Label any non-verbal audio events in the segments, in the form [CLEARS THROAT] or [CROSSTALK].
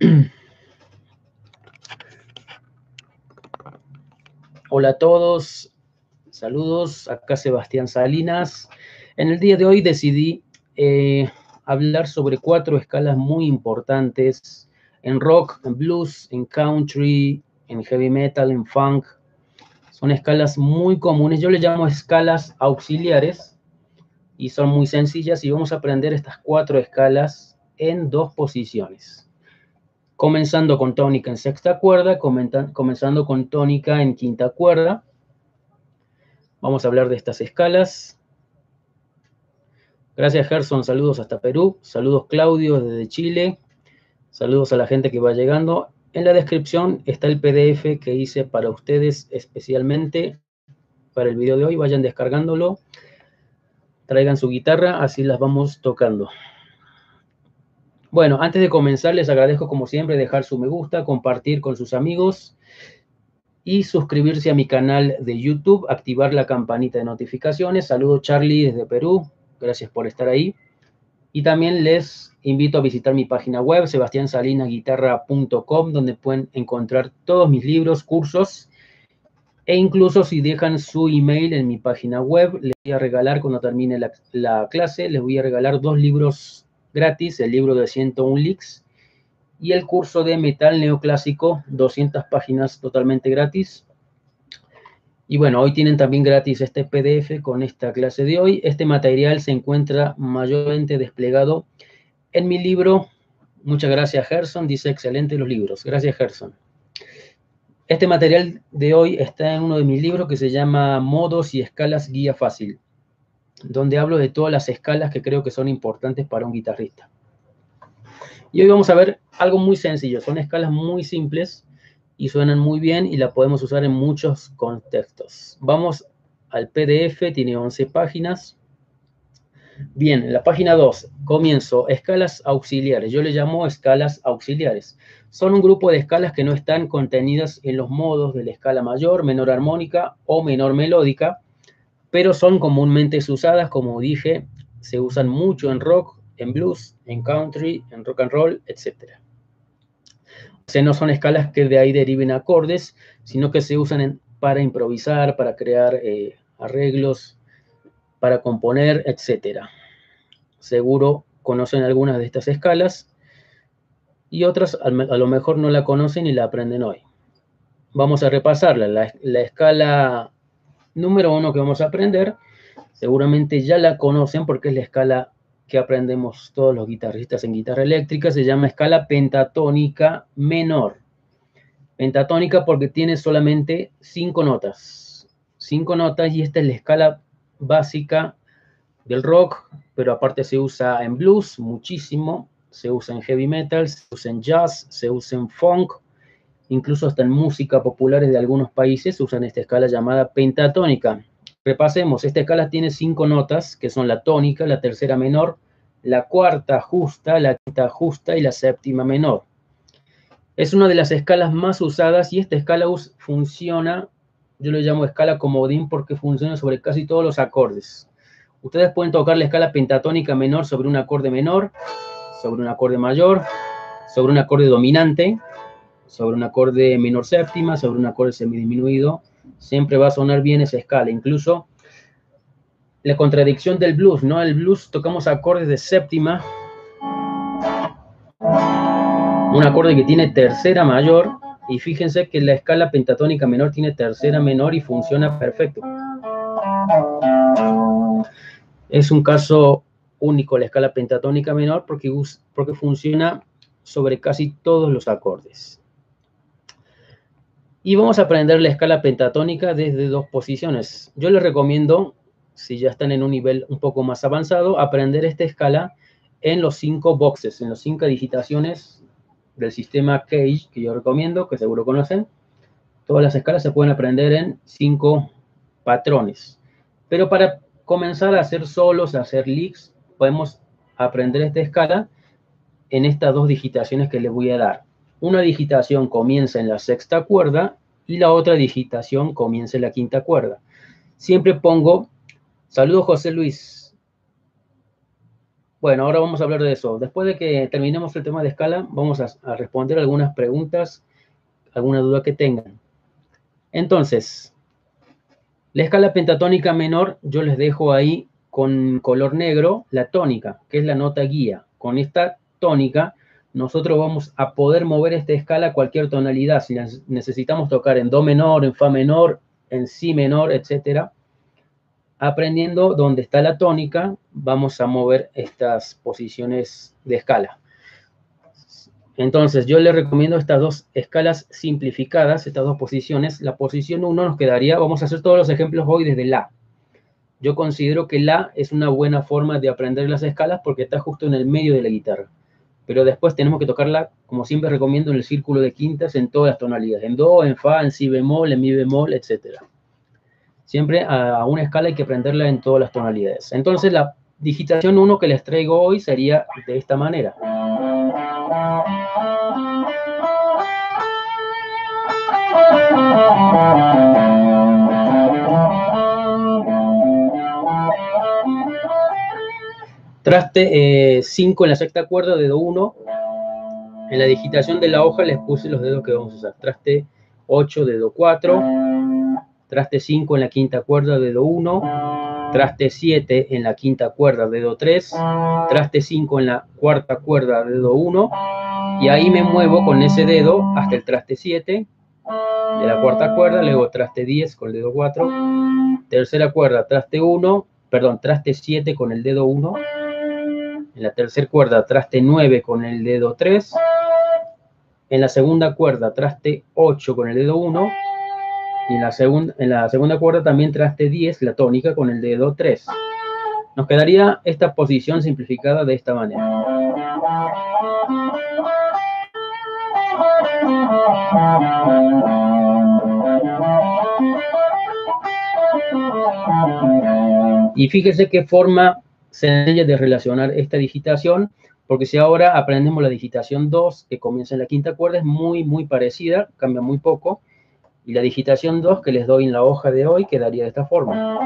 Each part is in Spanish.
[CLEARS THROAT] Hola a todos, saludos, acá Sebastián Salinas. En el día de hoy decidí eh, hablar sobre cuatro escalas muy importantes en rock, en blues, en country, en heavy metal, en funk. Son escalas muy comunes, yo le llamo escalas auxiliares y son muy sencillas y vamos a aprender estas cuatro escalas en dos posiciones. Comenzando con tónica en sexta cuerda, comenzando con tónica en quinta cuerda. Vamos a hablar de estas escalas. Gracias Gerson, saludos hasta Perú. Saludos Claudio desde Chile. Saludos a la gente que va llegando. En la descripción está el PDF que hice para ustedes especialmente para el video de hoy. Vayan descargándolo traigan su guitarra, así las vamos tocando. Bueno, antes de comenzar, les agradezco como siempre dejar su me gusta, compartir con sus amigos y suscribirse a mi canal de YouTube, activar la campanita de notificaciones. Saludo Charlie desde Perú, gracias por estar ahí. Y también les invito a visitar mi página web, sebastiansalinaguitarra.com, donde pueden encontrar todos mis libros, cursos e incluso si dejan su email en mi página web, les voy a regalar cuando termine la, clase, les voy a regalar dos libros gratis, el libro de 101 leaks y el curso de metal neoclásico, 200 páginas totalmente gratis. Y bueno, hoy tienen también gratis este PDF con esta clase de hoy. Este material se encuentra mayormente desplegado en mi libro. Muchas gracias, Gerson. Dice excelente los libros. Gracias, Gerson. Este material de hoy está en uno de mis libros que se llama Modos y Escalas Guía Fácil, donde hablo de todas las escalas que creo que son importantes para un guitarrista. Y hoy vamos a ver algo muy sencillo, son escalas muy simples y suenan muy bien y la podemos usar en muchos contextos. Vamos al PDF, tiene 11 páginas. Bien, en la página 2, comienzo, escalas auxiliares. Yo le llamo escalas auxiliares. Son un grupo de escalas que no están contenidas en los modos de la escala mayor, menor armónica o menor melódica, pero son comúnmente usadas, como dije, se usan mucho en rock, en blues, en country, en rock and roll, etc. O sea, no son escalas que de ahí deriven acordes, sino que se usan para improvisar, para crear eh, arreglos, para componer, etc. Seguro conocen algunas de estas escalas y otras a lo mejor no la conocen y la aprenden hoy. Vamos a repasarla. La, escala número uno que vamos a aprender, seguramente ya la conocen porque es la escala que aprendemos todos los guitarristas en guitarra eléctrica, se llama escala pentatónica menor. Pentatónica porque tiene solamente cinco notas. Cinco notas y esta es la escala básica del rock, pero aparte se usa en blues muchísimo, se usa en heavy metal, se usa en jazz, se usa en funk, incluso hasta en música populares de algunos países se usan esta escala llamada pentatónica. Repasemos, esta escala tiene cinco notas, que son la tónica, la tercera menor, la cuarta justa, la quinta justa y la séptima menor. Es una de las escalas más usadas y esta escala funciona yo le llamo escala comodín porque funciona sobre casi todos los acordes. Ustedes pueden tocar la escala pentatónica menor sobre un acorde menor, sobre un acorde mayor, sobre un acorde dominante, sobre un acorde menor séptima, sobre un acorde semidisminuido. Siempre va a sonar bien esa escala. Incluso la contradicción del blues, ¿no? El blues tocamos acordes de séptima, un acorde que tiene tercera mayor, y fíjense que la escala pentatónica menor tiene tercera menor y funciona perfecto. Es un caso único la escala pentatónica menor porque, porque funciona sobre casi todos los acordes. Y vamos a aprender la escala pentatónica desde dos posiciones. Yo les recomiendo, si ya están en un nivel un poco más avanzado, aprender esta escala en los cinco boxes, en las cinco digitaciones del sistema Cage, que yo recomiendo, que seguro conocen. Todas las escalas se pueden aprender en cinco patrones. Pero para comenzar a hacer solos, a hacer leaks, podemos aprender esta escala en estas dos digitaciones que les voy a dar. Una digitación comienza en la sexta cuerda y la otra digitación comienza en la quinta cuerda. Siempre pongo, saludos José Luis. Bueno, ahora vamos a hablar de eso. Después de que terminemos el tema de escala, vamos a, a responder algunas preguntas, alguna duda que tengan. Entonces, la escala pentatónica menor, yo les dejo ahí con color negro la tónica, que es la nota guía. Con esta tónica, nosotros vamos a poder mover esta escala a cualquier tonalidad. Si necesitamos tocar en do menor, en fa menor, en si menor, etcétera, aprendiendo dónde está la tónica, vamos a mover estas posiciones de escala. Entonces, yo le recomiendo estas dos escalas simplificadas, estas dos posiciones. La posición 1 nos quedaría, vamos a hacer todos los ejemplos hoy desde La. Yo considero que La es una buena forma de aprender las escalas porque está justo en el medio de la guitarra. Pero después tenemos que tocarla, como siempre recomiendo, en el círculo de quintas en todas las tonalidades. En Do, en Fa, en Si bemol, en Mi bemol, etc. Siempre a una escala hay que aprenderla en todas las tonalidades. Entonces, la digitación 1 que les traigo hoy sería de esta manera. [LAUGHS] Traste 5 eh, en la sexta cuerda, dedo 1. En la digitación de la hoja les puse los dedos que vamos a usar. Traste 8, dedo 4. Traste 5 en la quinta cuerda, dedo 1. Traste 7 en la quinta cuerda, dedo 3. Traste 5 en la cuarta cuerda, dedo 1. Y ahí me muevo con ese dedo hasta el traste 7 de la cuarta cuerda, luego traste 10 con el dedo 4, tercera cuerda, traste 1, perdón, traste 7 con el dedo 1, en la tercera cuerda, traste 9 con el dedo 3, en la segunda cuerda, traste 8 con el dedo 1, y en la, segunda, en la segunda cuerda también traste 10, la tónica, con el dedo 3. Nos quedaría esta posición simplificada de esta manera. Y fíjese qué forma sencilla de relacionar esta digitación, porque si ahora aprendemos la digitación 2, que comienza en la quinta cuerda, es muy, muy parecida, cambia muy poco, y la digitación 2 que les doy en la hoja de hoy quedaría de esta forma.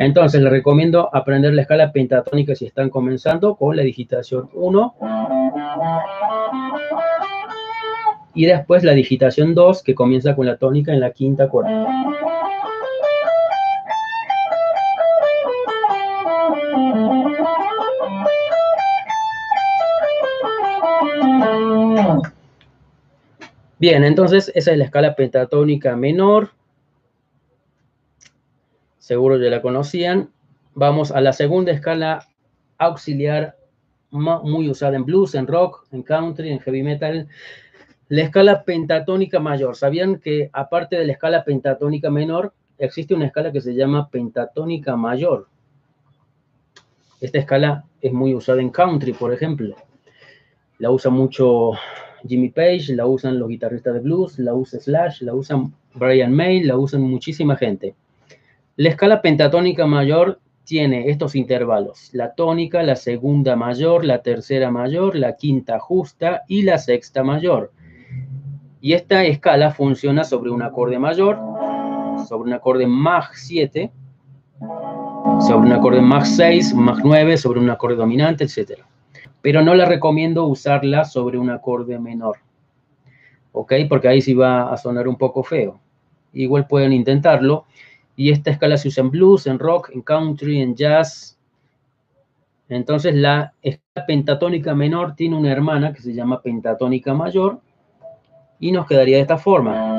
Entonces, les recomiendo aprender la escala pentatónica si están comenzando con la digitación 1. Y después la digitación 2, que comienza con la tónica en la quinta cuerda. Bien, entonces esa es la escala pentatónica menor seguro ya la conocían. Vamos a la segunda escala auxiliar, muy usada en blues, en rock, en country, en heavy metal. La escala pentatónica mayor. ¿Sabían que aparte de la escala pentatónica menor, existe una escala que se llama pentatónica mayor? Esta escala es muy usada en country, por ejemplo. La usa mucho Jimmy Page, la usan los guitarristas de blues, la usa Slash, la usan Brian May, la usan muchísima gente. La escala pentatónica mayor tiene estos intervalos, la tónica, la segunda mayor, la tercera mayor, la quinta justa y la sexta mayor. Y esta escala funciona sobre un acorde mayor, sobre un acorde Maj 7, sobre un acorde Maj 6, Maj 9, sobre un acorde dominante, etc. Pero no la recomiendo usarla sobre un acorde menor, ¿ok? Porque ahí sí va a sonar un poco feo. Igual pueden intentarlo, y esta escala se usa en blues, en rock, en country, en jazz. Entonces la escala pentatónica menor tiene una hermana que se llama pentatónica mayor y nos quedaría de esta forma.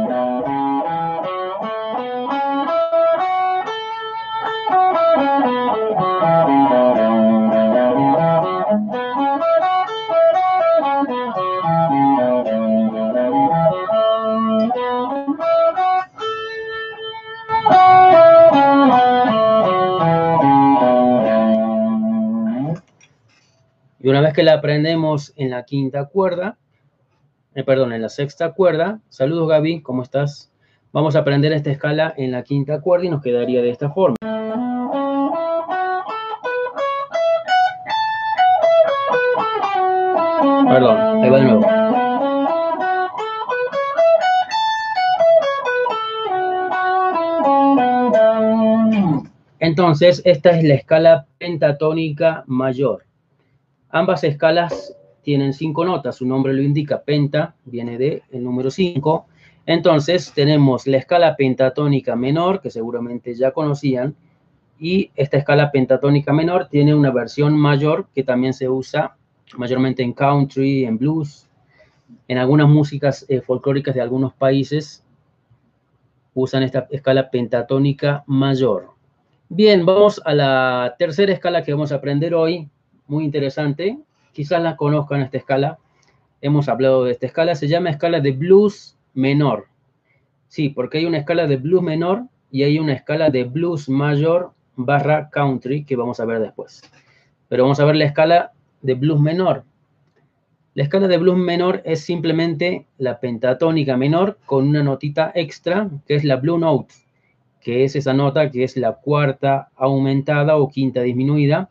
Y una vez que la aprendemos en la quinta cuerda, eh, perdón, en la sexta cuerda, saludos Gaby, ¿cómo estás? Vamos a aprender esta escala en la quinta cuerda y nos quedaría de esta forma. Perdón, ahí va de nuevo. Entonces, esta es la escala pentatónica mayor. Ambas escalas tienen cinco notas, su nombre lo indica, penta viene de el número 5. Entonces, tenemos la escala pentatónica menor, que seguramente ya conocían, y esta escala pentatónica menor tiene una versión mayor que también se usa mayormente en country, en blues, en algunas músicas eh, folclóricas de algunos países usan esta escala pentatónica mayor. Bien, vamos a la tercera escala que vamos a aprender hoy, muy interesante, quizás la conozcan esta escala, hemos hablado de esta escala, se llama escala de blues menor. Sí, porque hay una escala de blues menor y hay una escala de blues mayor barra country que vamos a ver después. Pero vamos a ver la escala de blues menor. La escala de blues menor es simplemente la pentatónica menor con una notita extra, que es la blue note, que es esa nota que es la cuarta aumentada o quinta disminuida,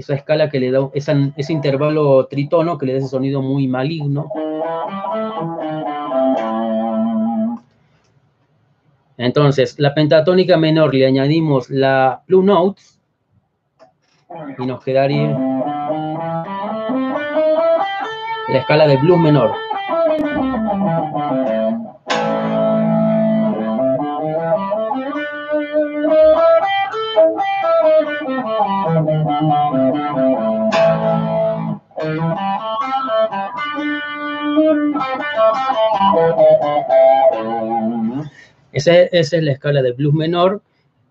esa escala que le da, ese intervalo tritono que le da ese sonido muy maligno. Entonces, la pentatónica menor le añadimos la blue note y nos quedaría la escala de blues menor. Esa, es la escala de blues menor.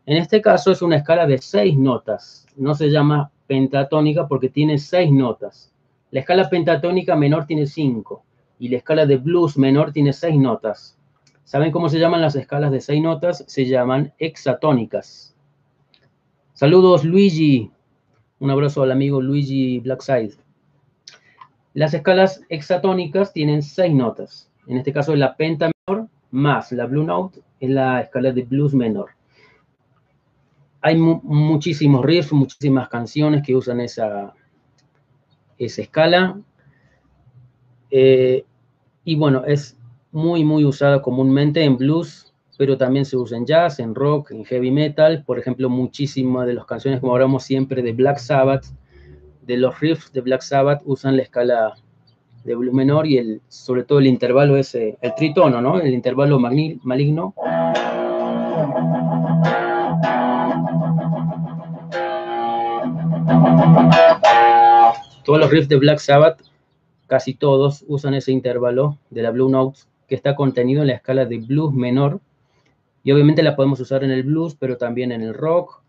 En este caso es una escala de seis notas. No se llama pentatónica porque tiene seis notas. La escala pentatónica menor tiene 5 y la escala de blues menor tiene 6 notas. ¿Saben cómo se llaman las escalas de 6 notas? Se llaman hexatónicas. Saludos Luigi. Un abrazo al amigo Luigi Blackside. Las escalas hexatónicas tienen 6 notas. En este caso es la penta menor más la blue note es la escala de blues menor. Hay muchísimos riffs, muchísimas canciones que usan esa, esa escala. Eh, y bueno, es muy, muy usada comúnmente en blues, pero también se usa en jazz, en rock, en heavy metal. Por ejemplo, muchísimas de las canciones, como hablamos siempre, de Black Sabbath, de los riffs de Black Sabbath, usan la escala de blues menor y el, sobre todo el intervalo ese, el tritono, ¿no? El intervalo maligno. Todos los riffs de Black Sabbath, casi todos, usan ese intervalo de la Blue Note que está contenido en la escala de blues menor. Y obviamente la podemos usar en el blues, pero también en el rock.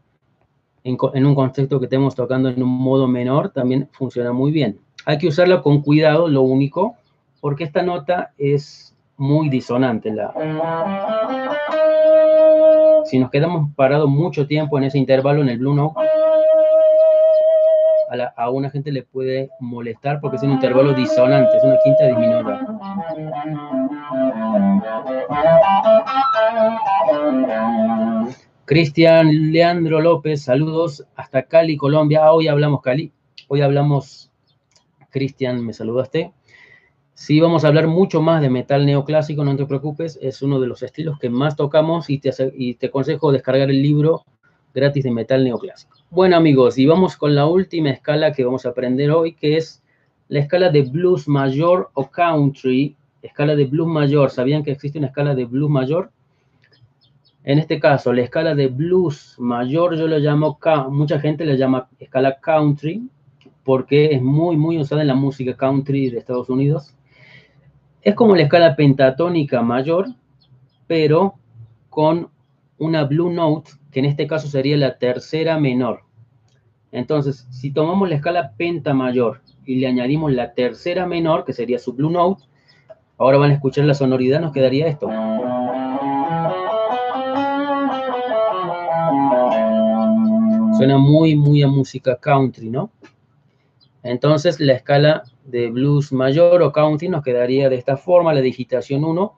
En, un contexto que estemos tocando en un modo menor, también funciona muy bien. Hay que usarla con cuidado, lo único, porque esta nota es muy disonante. La... Si nos quedamos parados mucho tiempo en ese intervalo en el Blue Note, a, una gente le puede molestar porque es un intervalo disonante, es una quinta disminuida. Cristian Leandro López, saludos hasta Cali, Colombia. Ah, hoy hablamos Cali, hoy hablamos, Cristian, me saludaste. Sí, vamos a hablar mucho más de metal neoclásico, no te preocupes, es uno de los estilos que más tocamos y te, y te aconsejo descargar el libro gratis de metal neoclásico. Bueno amigos, y vamos con la última escala que vamos a aprender hoy, que es la escala de blues mayor o country, escala de blues mayor. ¿Sabían que existe una escala de blues mayor? En este caso, la escala de blues mayor yo lo llamo, mucha gente la llama escala country, porque es muy, muy usada en la música country de Estados Unidos. Es como la escala pentatónica mayor, pero con una blue note que en este caso sería la tercera menor. Entonces, si tomamos la escala penta mayor y le añadimos la tercera menor, que sería su blue note, ahora van a escuchar la sonoridad, nos quedaría esto. Suena muy, muy a música country, ¿no? Entonces la escala de blues mayor o country nos quedaría de esta forma, la digitación 1.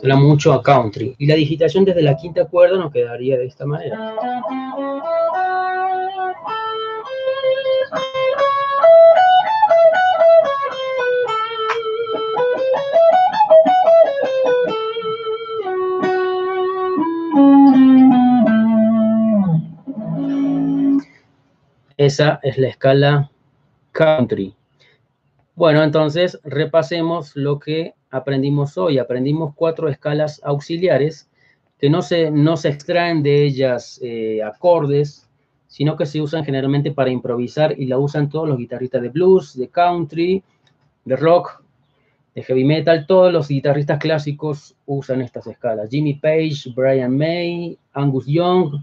Suena mucho a country. Y la digitación desde la quinta cuerda nos quedaría de esta manera. Esa es la escala country. Bueno, entonces repasemos lo que aprendimos hoy. Aprendimos cuatro escalas auxiliares que no se, no se extraen de ellas eh, acordes, sino que se usan generalmente para improvisar y la usan todos los guitarristas de blues, de country, de rock, de heavy metal. Todos los guitarristas clásicos usan estas escalas. Jimmy Page, Brian May, Angus Young,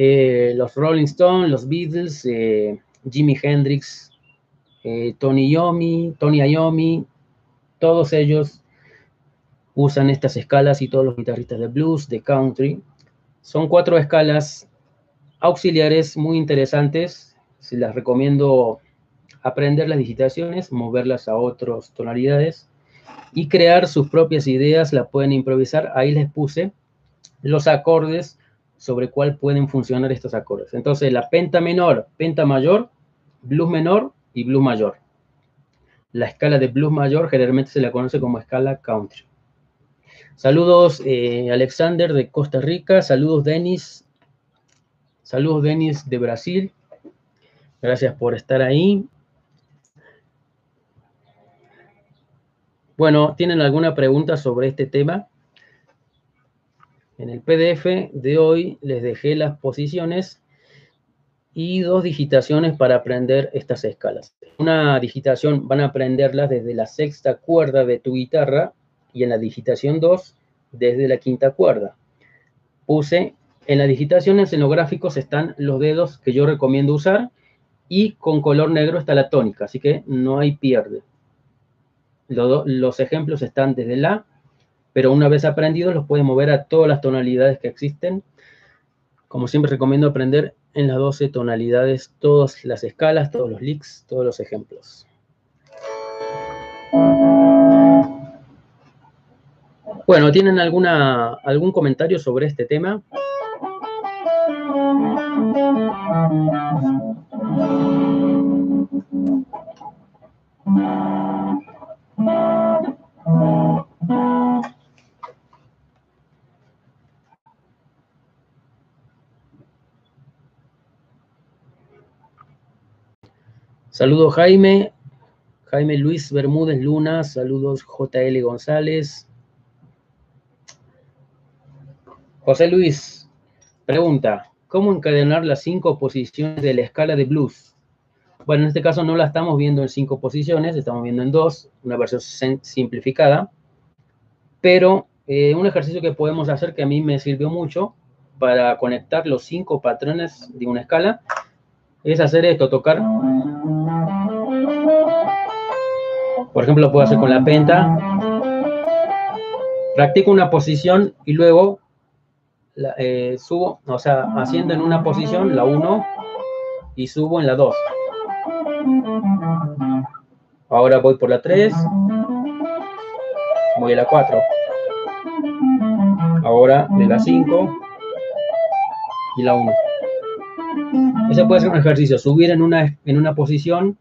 eh, los Rolling Stones, los Beatles, eh, Jimi Hendrix, eh, Tony Yomi, Tony Iommi, todos ellos usan estas escalas y todos los guitarristas de blues, de country. Son cuatro escalas auxiliares muy interesantes. Se las recomiendo aprender las digitaciones, moverlas a otras tonalidades y crear sus propias ideas, la pueden improvisar. Ahí les puse los acordes sobre cuál pueden funcionar estos acordes. Entonces, la penta menor, penta mayor, blues menor y blues mayor. La escala de blues mayor generalmente se la conoce como escala country. Saludos eh, Alexander de Costa Rica, saludos Denis, saludos Denis de Brasil. Gracias por estar ahí. Bueno, ¿tienen alguna pregunta sobre este tema? En el PDF de hoy les dejé las posiciones y dos digitaciones para aprender estas escalas. Una digitación van a aprenderlas desde la sexta cuerda de tu guitarra y en la digitación 2 desde la quinta cuerda. Puse en la digitación en los están los dedos que yo recomiendo usar y con color negro está la tónica, así que no hay pierde. Los ejemplos están desde la pero una vez aprendidos los puedes mover a todas las tonalidades que existen. Como siempre recomiendo aprender en las 12 tonalidades todas las escalas, todos los licks, todos los ejemplos. Bueno, ¿tienen alguna, algún comentario sobre este tema? Saludos Jaime, Jaime Luis Bermúdez Luna, saludos JL González. José Luis, pregunta, ¿cómo encadenar las cinco posiciones de la escala de blues? Bueno, en este caso no la estamos viendo en cinco posiciones, estamos viendo en dos, una versión simplificada, pero eh, un ejercicio que podemos hacer que a mí me sirvió mucho para conectar los cinco patrones de una escala es hacer esto, tocar por ejemplo, lo puedo hacer con la penta. Practico una posición y luego eh, subo, o sea, haciendo en una posición la 1 y subo en la 2. Ahora voy por la 3. Voy a la 4. Ahora de la 5 y la 1. Ese puede ser un ejercicio, subir en una, en una posición,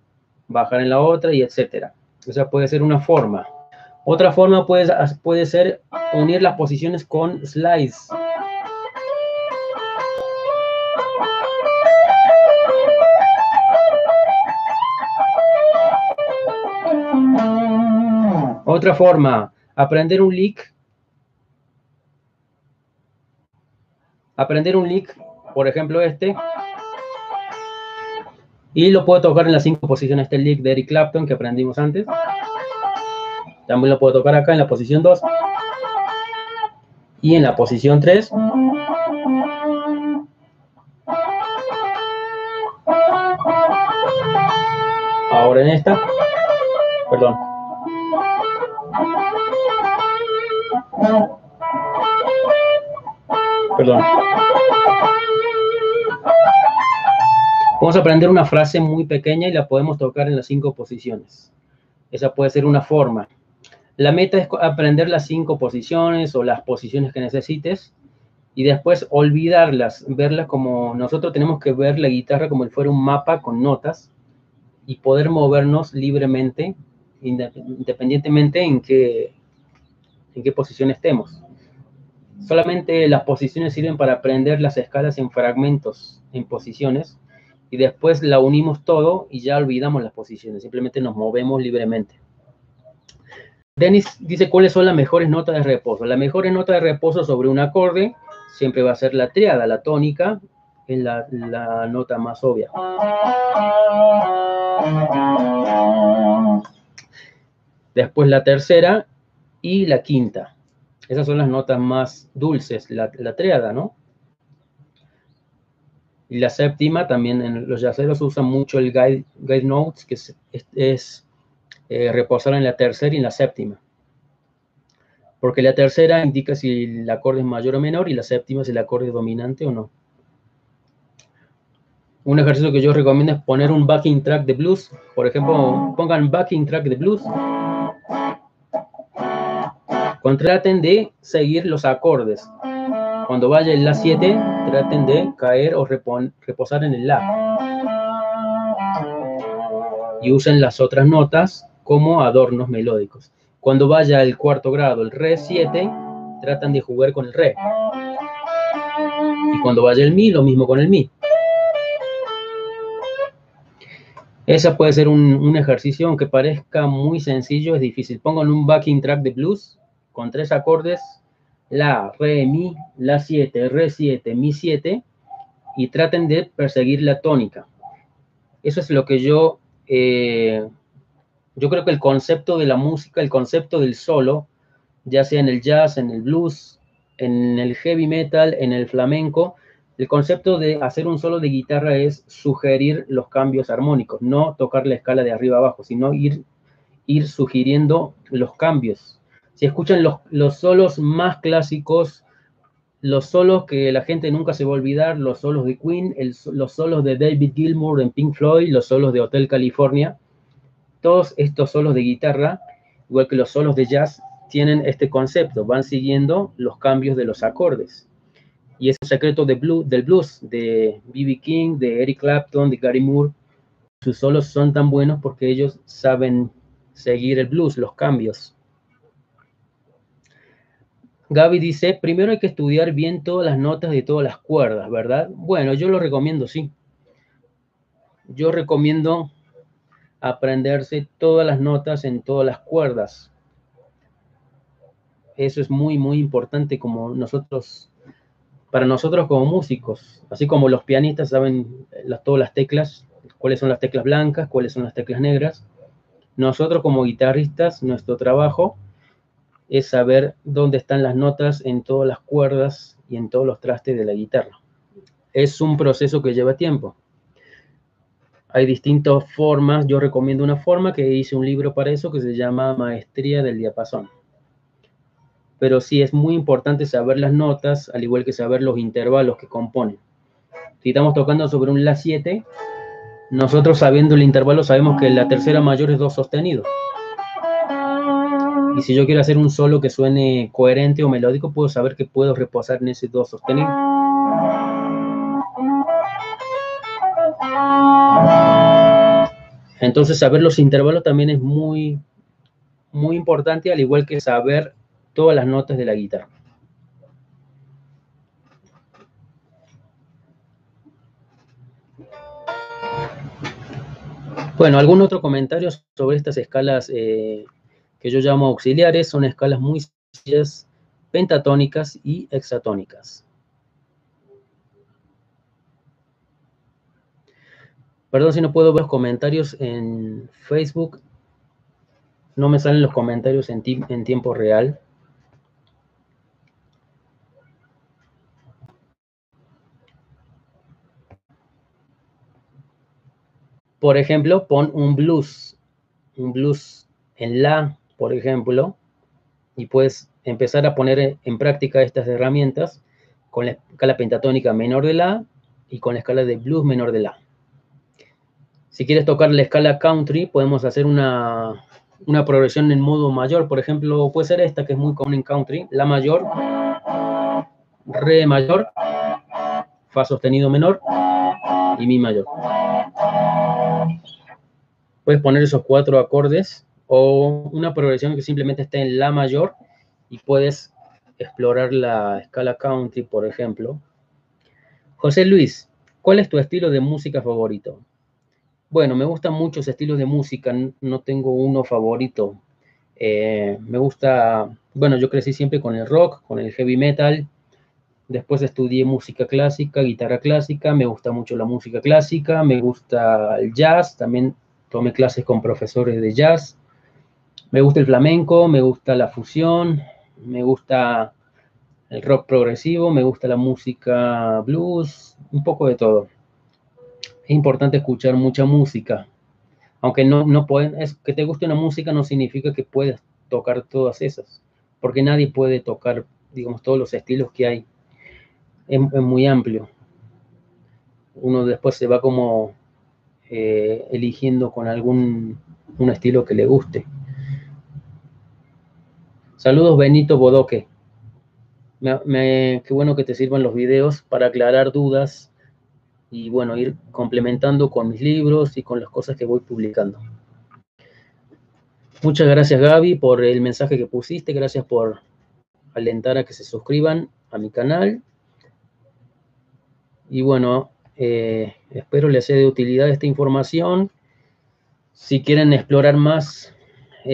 bajar en la otra y etcétera. O sea, puede ser una forma. Otra forma puede, puede ser unir las posiciones con slides. Otra forma, aprender un lick. Aprender un lick, por ejemplo este. Y lo puedo tocar en las cinco posiciones, este lick de Eric Clapton que aprendimos antes. También lo puedo tocar acá en la posición 2. Y en la posición 3. Ahora en esta, perdón. Perdón. Vamos a aprender una frase muy pequeña y la podemos tocar en las cinco posiciones. Esa puede ser una forma. La meta es aprender las cinco posiciones o las posiciones que necesites y después olvidarlas, verlas como nosotros tenemos que ver la guitarra como si fuera un mapa con notas y poder movernos libremente, independientemente en qué, en qué posición estemos. Solamente las posiciones sirven para aprender las escalas en fragmentos, en posiciones, y después la unimos todo y ya olvidamos las posiciones, simplemente nos movemos libremente. Dennis dice cuáles son las mejores notas de reposo. La mejor nota de reposo sobre un acorde siempre va a ser la triada, la tónica, es la, nota más obvia. Después la tercera y la quinta. Esas son las notas más dulces, la, la triada, ¿no? Y la séptima, también en los yaceros usan mucho el guide, guide notes, que es, eh, reposar en la tercera y en la séptima. Porque la tercera indica si el acorde es mayor o menor y la séptima si el acorde es dominante o no. Un ejercicio que yo recomiendo es poner un backing track de blues. Por ejemplo, pongan backing track de blues. Contraten de seguir los acordes. Cuando vaya el La 7, traten de caer o reposar en el La. Y usen las otras notas como adornos melódicos. Cuando vaya el cuarto grado, el Re 7, tratan de jugar con el Re. Y cuando vaya el Mi, lo mismo con el Mi. Esa puede ser un, un, ejercicio, aunque parezca muy sencillo, es difícil. Pongan un backing track de blues con tres acordes la, re, mi, la 7, re 7, mi 7, y traten de perseguir la tónica. Eso es lo que yo, eh, yo creo que el concepto de la música, el concepto del solo, ya sea en el jazz, en el blues, en el heavy metal, en el flamenco, el concepto de hacer un solo de guitarra es sugerir los cambios armónicos, no tocar la escala de arriba abajo, sino ir, ir sugiriendo los cambios si escuchan los, solos más clásicos, los solos que la gente nunca se va a olvidar, los solos de Queen, los solos de David Gilmour en Pink Floyd, los solos de Hotel California, todos estos solos de guitarra, igual que los solos de jazz, tienen este concepto, van siguiendo los cambios de los acordes. Y es el secreto de del blues, de B.B. King, de Eric Clapton, de Gary Moore. Sus solos son tan buenos porque ellos saben seguir el blues, los cambios. Gaby dice, primero hay que estudiar bien todas las notas de todas las cuerdas, ¿verdad? Bueno, yo lo recomiendo, sí. Yo recomiendo aprenderse todas las notas en todas las cuerdas. Eso es muy, muy importante como nosotros, para nosotros como músicos, así como los pianistas saben las, todas las teclas, cuáles son las teclas blancas, cuáles son las teclas negras. Nosotros como guitarristas, nuestro trabajo es saber dónde están las notas en todas las cuerdas y en todos los trastes de la guitarra. Es un proceso que lleva tiempo. Hay distintas formas, yo recomiendo una forma que hice un libro para eso que se llama Maestría del Diapasón. Pero sí es muy importante saber las notas, al igual que saber los intervalos que componen. Si estamos tocando sobre un La 7, nosotros sabiendo el intervalo sabemos que la tercera mayor es do sostenido y si yo quiero hacer un solo que suene coherente o melódico, puedo saber que puedo reposar en ese do sostenido. Entonces, saber los intervalos también es muy, muy importante, al igual que saber todas las notas de la guitarra. Bueno, ¿algún otro comentario sobre estas escalas eh, que yo llamo auxiliares, son escalas muy sencillas, pentatónicas y hexatónicas. Perdón si no puedo ver los comentarios en Facebook. No me salen los comentarios en, en tiempo real. Por ejemplo, pon un blues, un blues en la, por ejemplo, y puedes empezar a poner en práctica estas herramientas con la escala pentatónica menor de la y con la escala de blues menor de la. Si quieres tocar la escala country, podemos hacer una, una progresión en modo mayor. Por ejemplo, puede ser esta que es muy común en country, la mayor, re mayor, fa sostenido menor y mi mayor. Puedes poner esos cuatro acordes o una progresión que simplemente esté en la mayor y puedes explorar la escala country, por ejemplo. José Luis, ¿cuál es tu estilo de música favorito? Bueno, me gustan muchos estilos de música, no tengo uno favorito. Eh, me gusta, bueno, yo crecí siempre con el rock, con el heavy metal. Después estudié música clásica, guitarra clásica, me gusta mucho la música clásica, me gusta el jazz, también tomé clases con profesores de jazz. Me gusta el flamenco, me gusta la fusión, me gusta el rock progresivo, me gusta la música blues, un poco de todo. Es importante escuchar mucha música. Aunque no, no pueden, es que te guste una música no significa que puedas tocar todas esas, porque nadie puede tocar, digamos, todos los estilos que hay. Es, muy amplio. Uno después se va como eh, eligiendo con algún un estilo que le guste. Saludos Benito Bodoque. qué bueno que te sirvan los videos para aclarar dudas y bueno, ir complementando con mis libros y con las cosas que voy publicando. Muchas gracias Gaby por el mensaje que pusiste, gracias por alentar a que se suscriban a mi canal. Y bueno, eh, espero les sea de utilidad esta información. Si quieren explorar más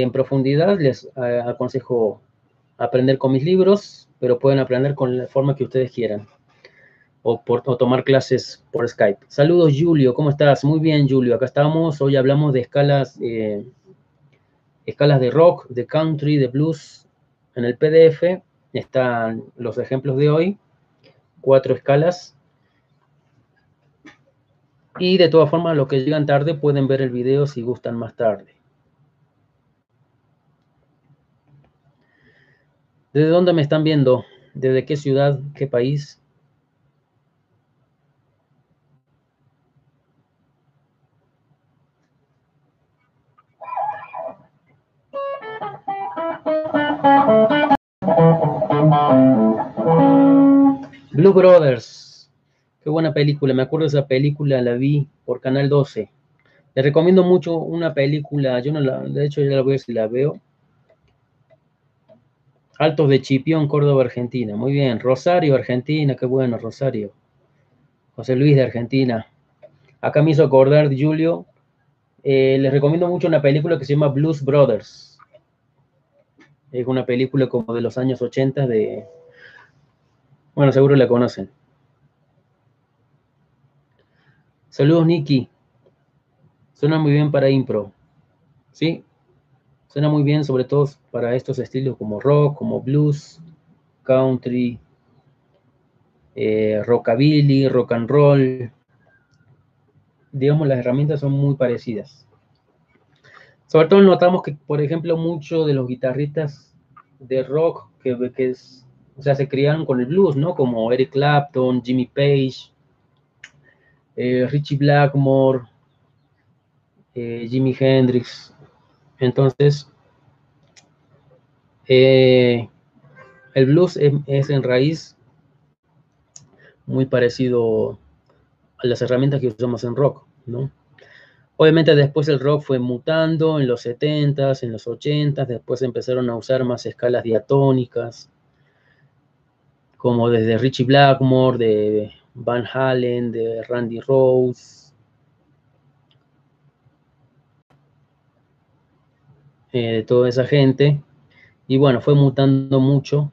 en profundidad, les eh, aconsejo aprender con mis libros, pero pueden aprender con la forma que ustedes quieran. O, por, tomar clases por Skype. Saludos, Julio, ¿cómo estás? Muy bien, Julio. Acá estamos. Hoy hablamos de escalas, eh, escalas de rock, de country, de blues. En el PDF están los ejemplos de hoy. Cuatro escalas. Y de todas formas, los que llegan tarde pueden ver el video si gustan más tarde. ¿Desde dónde me están viendo? ¿Desde qué ciudad? ¿Qué país? Blue Brothers. Qué buena película. Me acuerdo de esa película, la vi por Canal 12. Le recomiendo mucho una película. Yo no la, de hecho, ya la voy a ver si la veo. Altos de Chipión, Córdoba, Argentina. Muy bien. Rosario, Argentina. Qué bueno, Rosario. José Luis de Argentina. Acá me hizo acordar, Julio. Eh, les recomiendo mucho una película que se llama Blues Brothers. Es una película como de los años 80 de... Bueno, seguro la conocen. Saludos, Nicky. Suena muy bien para impro. ¿Sí? Suena muy bien, sobre todo para estos estilos como rock, como blues, country, eh, rockabilly, rock and roll. Digamos, las herramientas son muy parecidas. Sobre todo notamos que, por ejemplo, muchos de los guitarristas de rock que, es, o sea, se criaron con el blues, ¿no? Como Eric Clapton, Jimmy Page, eh, Richie Blackmore, eh, Jimi Hendrix, entonces, eh, el blues es, en raíz muy parecido a las herramientas que usamos en rock, ¿no? Obviamente después el rock fue mutando en los 70s, en los 80s, después empezaron a usar más escalas diatónicas, como desde Richie Blackmore, de Van Halen, de Randy Rose, eh, de toda esa gente. Y bueno, fue mutando mucho.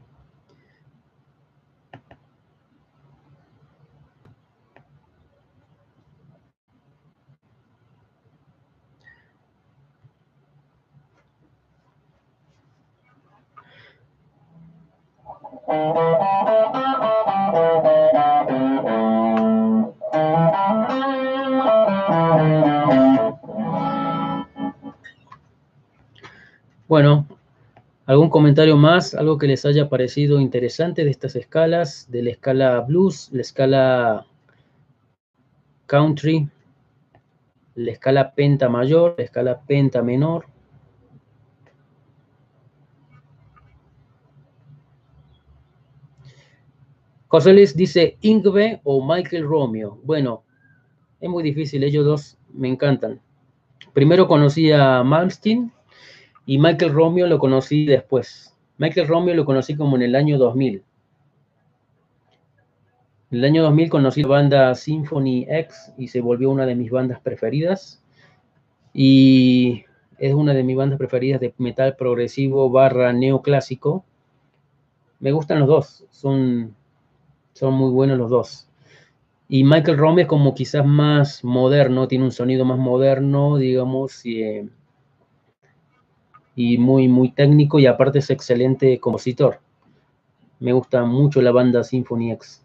Bueno, ¿algún comentario más? ¿Algo que les haya parecido interesante de estas escalas? De la escala blues, la escala country, la escala penta mayor, la escala penta menor. José Luis dice Ingve o Michael Romeo. Bueno, es muy difícil, ellos dos me encantan. Primero conocí a Malmsteen y Michael Romeo lo conocí después. Michael Romeo lo conocí como en el año 2000. En el año 2000 conocí la banda Symphony X y se volvió una de mis bandas preferidas. Y es una de mis bandas preferidas de metal progresivo barra neoclásico. Me gustan los dos, son, son muy buenos los dos. Y Michael Romeo es como quizás más moderno, tiene un sonido más moderno, digamos, y, eh, y muy, muy técnico y aparte es excelente compositor. Me gusta mucho la banda Symphony X.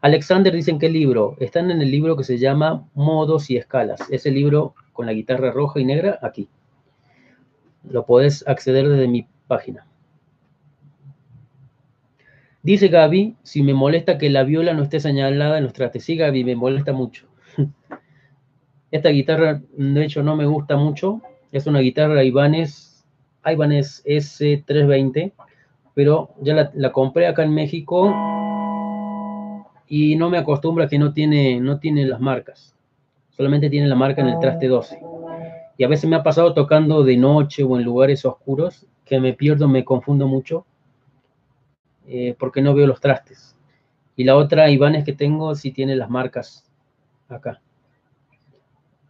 Alexander dicen qué libro. Están en el libro que se llama Modos y Escalas. Ese libro con la guitarra roja y negra aquí. Lo podés acceder desde mi página. Dice Gaby, si me molesta que la viola no esté señalada en los trastes. Gaby, me molesta mucho. [LAUGHS] Esta guitarra, de hecho, no me gusta mucho. Es una guitarra Ibanez, Ibanez S320, pero ya la, compré acá en México y no me acostumbro a que no tiene, no tiene las marcas. Solamente tiene la marca en el traste 12. Y a veces me ha pasado tocando de noche o en lugares oscuros que me pierdo, me confundo mucho eh, porque no veo los trastes. Y la otra Ibanez que tengo sí tiene las marcas acá.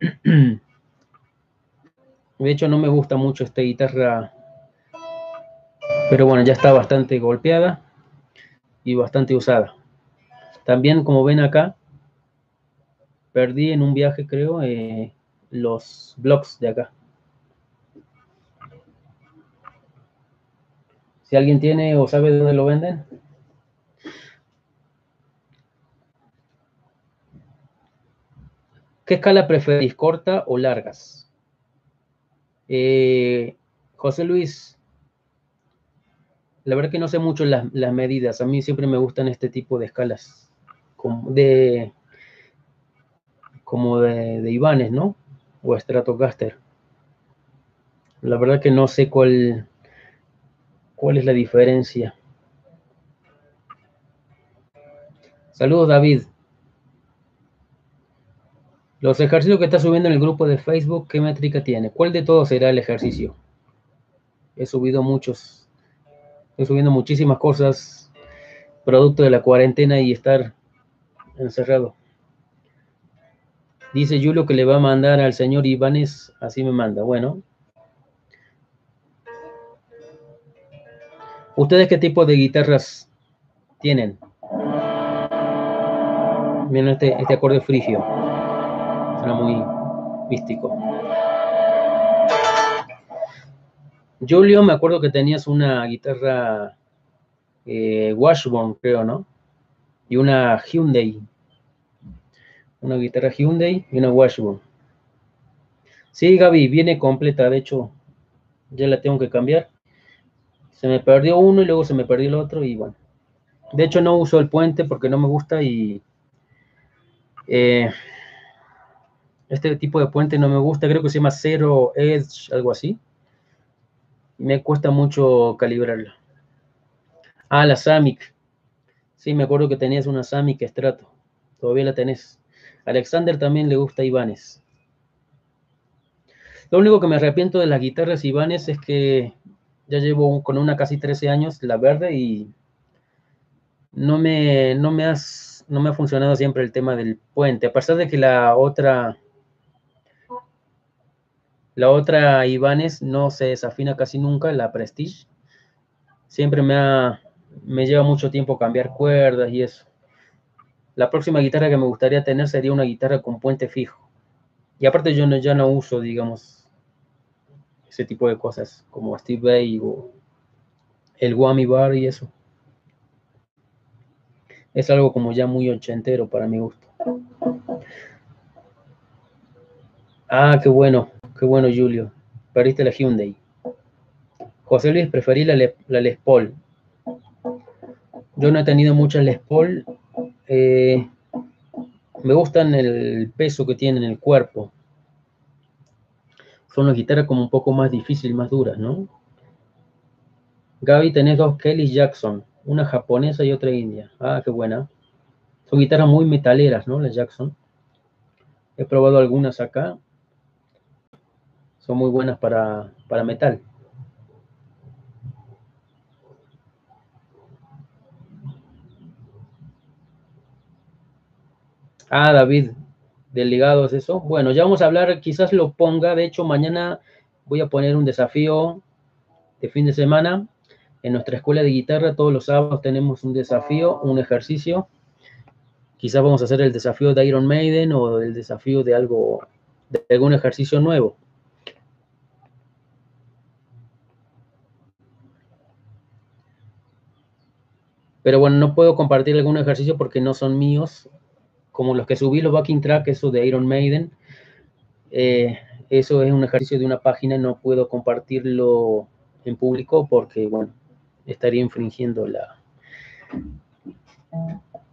[CLEARS THROAT] De hecho no me gusta mucho esta guitarra, pero bueno, ya está bastante golpeada y bastante usada. También, como ven acá, perdí en un viaje, creo, eh, los blocks de acá. Si alguien tiene o sabe de dónde lo venden. ¿Qué escala preferís, corta o largas? Eh, José Luis, la verdad que no sé mucho las, las medidas. A mí siempre me gustan este tipo de escalas como de, como de, de ¿no? O Stratocaster. La verdad que no sé cuál, cuál es la diferencia. Saludos, David. Los ejercicios que está subiendo en el grupo de Facebook, ¿qué métrica tiene? ¿Cuál de todos será el ejercicio? He subido muchos, he subiendo muchísimas cosas producto de la cuarentena y estar encerrado. Dice Julio que le va a mandar al señor Ibanes, así me manda. Bueno. ¿Ustedes qué tipo de guitarras tienen? Miren este, este acorde frigio. Suena muy místico. Julio, me acuerdo que tenías una guitarra eh, Washburn, creo, ¿no? Y una Hyundai una guitarra Hyundai y una Washburn. Sí, Gaby, viene completa, de hecho, ya la tengo que cambiar. Se me perdió uno y luego se me perdió el otro y bueno. De hecho, no uso el puente porque no me gusta y eh, este tipo de puente no me gusta. Creo que se llama Zero Edge, algo así. Me cuesta mucho calibrarla. Ah, la Samic. Sí, me acuerdo que tenías una Samic Strato. Todavía la tenés. Alexander también le gusta Ibanez. Lo único que me arrepiento de las guitarras Ibanez es que ya llevo con una casi 13 años, la verde, y no me, no me, has, no me ha funcionado siempre el tema del puente. A pesar de que la otra, la otra Ibanez no se desafina casi nunca, la Prestige. Siempre me, lleva mucho tiempo cambiar cuerdas y eso. La próxima guitarra que me gustaría tener sería una guitarra con puente fijo. Y aparte yo no, ya no uso, digamos, ese tipo de cosas como Steve Bay o el Whammy Bar y eso. Es algo como ya muy ochentero para mi gusto. Ah, qué bueno, qué bueno, Julio. Perdiste la Hyundai. José Luis, preferí la, Les Paul. Yo no he tenido muchas Les Paul. Eh, me gustan el peso que tienen en el cuerpo. Son las guitarras como un poco más difíciles, más duras, ¿no? Gaby, tenés dos Kelly Jackson, una japonesa y otra india. Ah, qué buena. Son guitarras muy metaleras, ¿no? Las Jackson. He probado algunas acá. Son muy buenas para, para metal. Ah, David, del ligado es eso. Bueno, ya vamos a hablar, quizás lo ponga. De hecho, mañana voy a poner un desafío de fin de semana. En nuestra escuela de guitarra, todos los sábados tenemos un desafío, un ejercicio. Quizás vamos a hacer el desafío de Iron Maiden o el desafío de algo, de algún ejercicio nuevo. Pero bueno, no puedo compartir algún ejercicio porque no son míos como los que subí los backing track, eso de Iron Maiden. Eh, eso es un ejercicio de una página, no puedo compartirlo en público porque, bueno, estaría infringiendo la...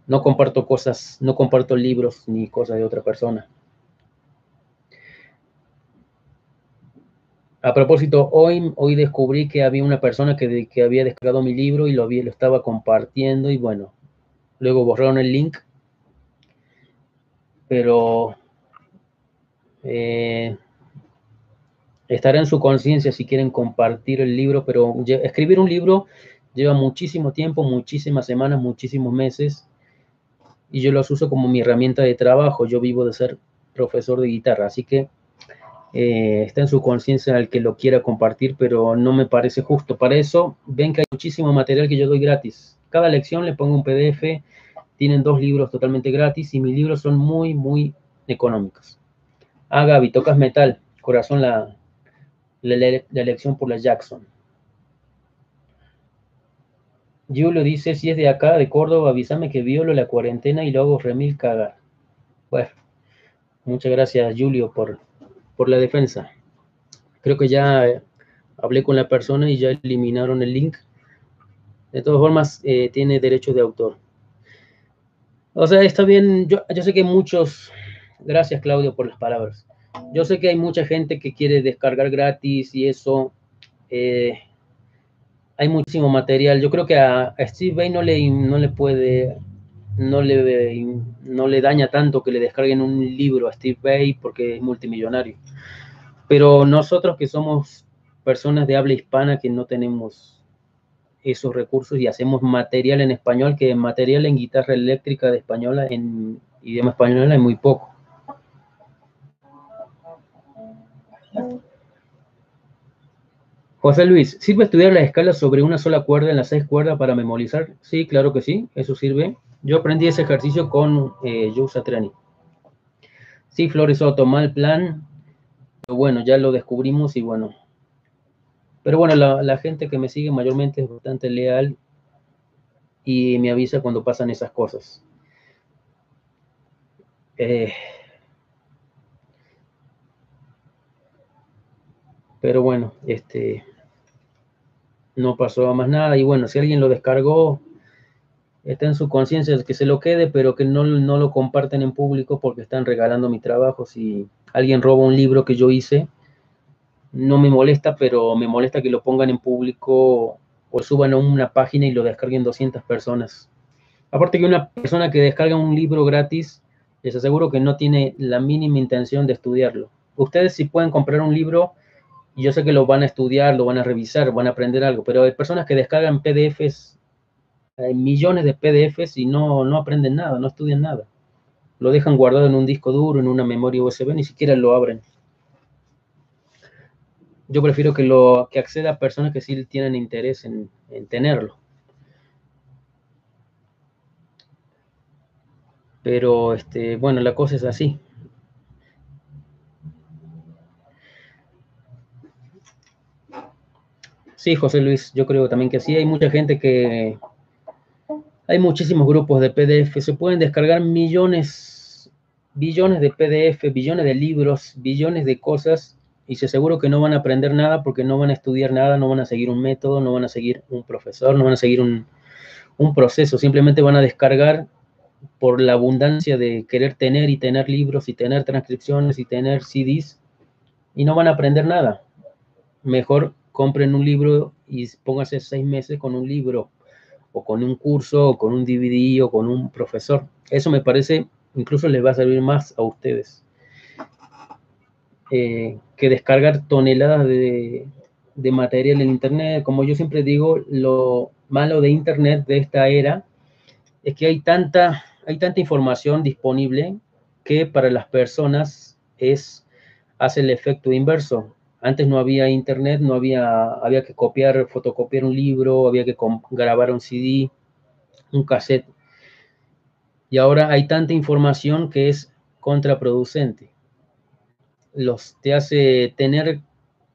No comparto cosas, no comparto libros ni cosas de otra persona. A propósito, hoy, descubrí que había una persona que, que había descargado mi libro y lo, había, lo estaba compartiendo y bueno, luego borraron el link pero eh, estará en su conciencia si quieren compartir el libro, pero escribir un libro lleva muchísimo tiempo, muchísimas semanas, muchísimos meses, y yo los uso como mi herramienta de trabajo. Yo vivo de ser profesor de guitarra, así que eh, está en su conciencia el que lo quiera compartir, pero no me parece justo. Para eso, ven que hay muchísimo material que yo doy gratis. Cada lección le pongo un PDF tienen dos libros totalmente gratis y mis libros son muy, muy económicos. Ah, Gaby, tocas metal. Corazón, la, la, elección por la Jackson. Julio dice, si es de acá, de Córdoba, avísame que violo la cuarentena y lo hago remil cagar. Bueno, muchas gracias, Julio, por, por la defensa. Creo que ya eh, hablé con la persona y ya eliminaron el link. De todas formas, eh, tiene derechos de autor. O sea, está bien, yo, sé que muchos, gracias Claudio por las palabras, yo sé que hay mucha gente que quiere descargar gratis y eso, eh, hay muchísimo material, yo creo que a, Steve Bay no le, no le puede, no le, daña tanto que le descarguen un libro a Steve Bay porque es multimillonario, pero nosotros que somos personas de habla hispana que no tenemos esos recursos y hacemos material en español, que material en guitarra eléctrica de española, en idioma español hay muy poco. José Luis, ¿sirve estudiar la escala sobre una sola cuerda en las seis cuerdas para memorizar? Sí, claro que sí, eso sirve. Yo aprendí ese ejercicio con eh, Joe. Sí, Flores Soto, mal plan, pero bueno, ya lo descubrimos y bueno, pero bueno, la, gente que me sigue mayormente es bastante leal y me avisa cuando pasan esas cosas. Eh, pero bueno, este no pasó más nada y bueno, si alguien lo descargó, está en su conciencia que se lo quede, pero que no, no, lo comparten en público porque están regalando mi trabajo. Si alguien roba un libro que yo hice, no me molesta, pero me molesta que lo pongan en público o suban a una página y lo descarguen 200 personas. Aparte que una persona que descarga un libro gratis, les aseguro que no tiene la mínima intención de estudiarlo. Ustedes sí pueden comprar un libro yo sé que lo van a estudiar, lo van a revisar, van a aprender algo, pero hay personas que descargan PDFs, hay millones de PDFs y no, no aprenden nada, no estudian nada. Lo dejan guardado en un disco duro, en una memoria USB, ni siquiera lo abren yo prefiero que lo que acceda a personas que sí tienen interés en, tenerlo. Pero este, bueno, la cosa es así. Sí, José Luis, yo creo también que sí. Hay mucha gente que... Hay muchísimos grupos de PDF. Se pueden descargar millones, billones de PDF, billones de libros, billones de cosas y se aseguro que no van a aprender nada porque no van a estudiar nada, no van a seguir un método, no van a seguir un profesor, no van a seguir un, un proceso, simplemente van a descargar por la abundancia de querer tener y tener libros y tener transcripciones y tener CDs y no van a aprender nada. Mejor compren un libro y pónganse seis meses con un libro con un curso o con un DVD o con un profesor. Eso me parece, incluso les va a servir más a ustedes. Eh, que descargar toneladas de, material en Internet. Como yo siempre digo, lo malo de Internet de esta era es que hay tanta, hay tanta información disponible que para las personas es, hace el efecto inverso. Antes no había internet, no había, había que copiar, fotocopiar un libro, había que grabar un CD, un cassette. Y ahora hay tanta información que es contraproducente los te hace tener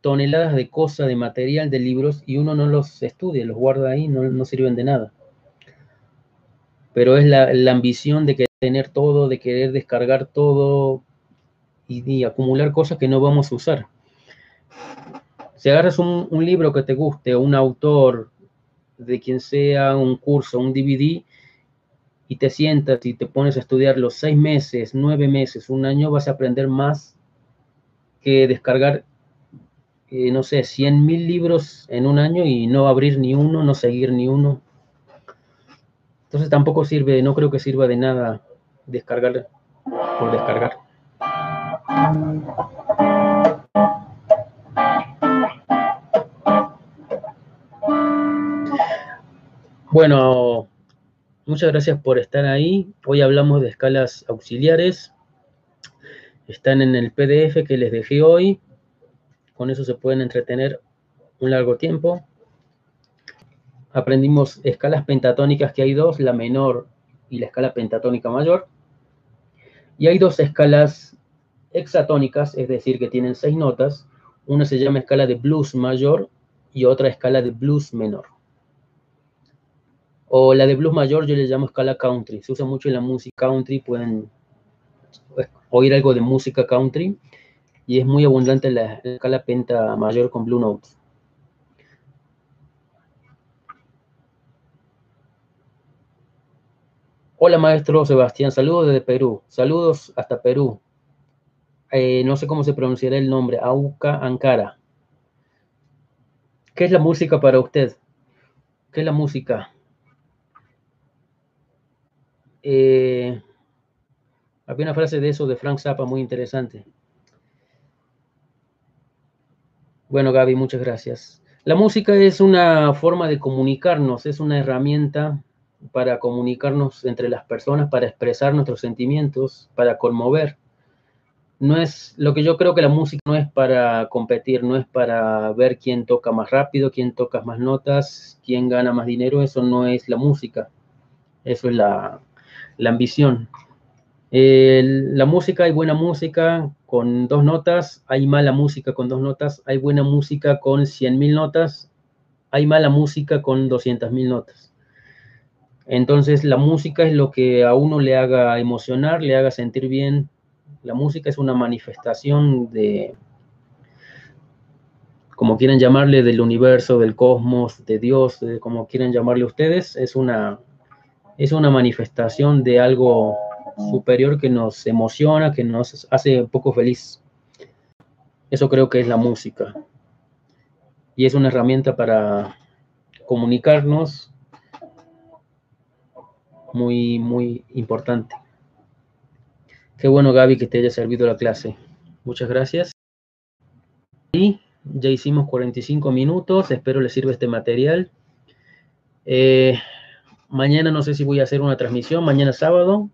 toneladas de cosas, de material, de libros, y uno no los estudia, los guarda ahí, no, no sirven de nada. Pero es la, ambición de querer tener todo, de querer descargar todo y, acumular cosas que no vamos a usar. Si agarras un, libro que te guste, un autor, de quien sea, un curso, un DVD, y te sientas y te pones a estudiar los seis meses, nueve meses, un año, vas a aprender más que descargar, eh, no sé, 100 mil libros en un año y no abrir ni uno, no seguir ni uno. Entonces tampoco sirve, no creo que sirva de nada descargar por descargar. Bueno, muchas gracias por estar ahí. Hoy hablamos de escalas auxiliares. Están en el PDF que les dejé hoy. Con eso se pueden entretener un largo tiempo. Aprendimos escalas pentatónicas, que hay dos, la menor y la escala pentatónica mayor. Y hay dos escalas hexatónicas, es decir, que tienen seis notas. Una se llama escala de blues mayor y otra escala de blues menor. O la de blues mayor yo le llamo escala country. Se usa mucho en la música country, pueden oír algo de música country y es muy abundante la, escala penta mayor con Blue Notes. Hola maestro Sebastián, saludos desde Perú, saludos hasta Perú. Eh, no sé cómo se pronunciará el nombre, Auca Ankara. ¿Qué es la música para usted? ¿Qué es la música? Eh, había una frase de eso de Frank Zappa muy interesante. Bueno, Gaby, muchas gracias. La música es una forma de comunicarnos, es una herramienta para comunicarnos entre las personas, para expresar nuestros sentimientos, para conmover. No es lo que yo creo que la música no es para competir, no es para ver quién toca más rápido, quién toca más notas, quién gana más dinero, eso no es la música. Eso es la, la ambición la música, hay buena música con dos notas, hay mala música con dos notas, hay buena música con 100.000 notas, hay mala música con 200.000 notas. Entonces la música es lo que a uno le haga emocionar, le haga sentir bien. La música es una manifestación de, como quieran llamarle, del universo, del cosmos, de Dios, de como quieran llamarle ustedes, es una, es una manifestación de algo superior que nos emociona, que nos hace un poco feliz. Eso creo que es la música. Y es una herramienta para comunicarnos muy, muy importante. Qué bueno, Gaby, que te haya servido la clase. Muchas gracias. Y ya hicimos 45 minutos. Espero les sirva este material. Eh, mañana no sé si voy a hacer una transmisión, mañana sábado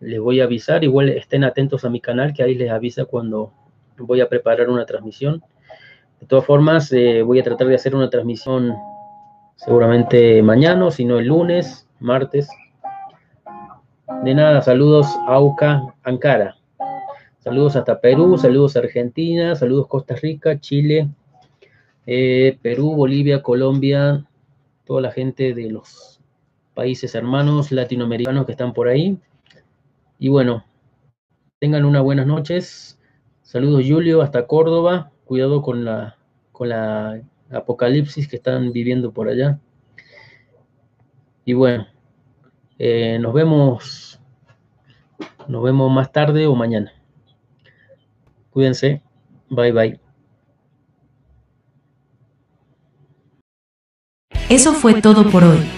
les voy a avisar. Igual estén atentos a mi canal, que ahí les avisa cuando voy a preparar una transmisión. De todas formas, eh, voy a tratar de hacer una transmisión seguramente mañana, si no el lunes, martes. De nada, saludos Auca, Ankara. Saludos hasta Perú, saludos Argentina, saludos Costa Rica, Chile, eh, Perú, Bolivia, Colombia, toda la gente de los países hermanos latinoamericanos que están por ahí. Y bueno, tengan unas buenas noches. Saludos Julio, hasta Córdoba. Cuidado con la, con la apocalipsis que están viviendo por allá. Y bueno, eh, nos vemos, nos vemos más tarde o mañana. Cuídense. Bye bye. Eso fue todo por hoy.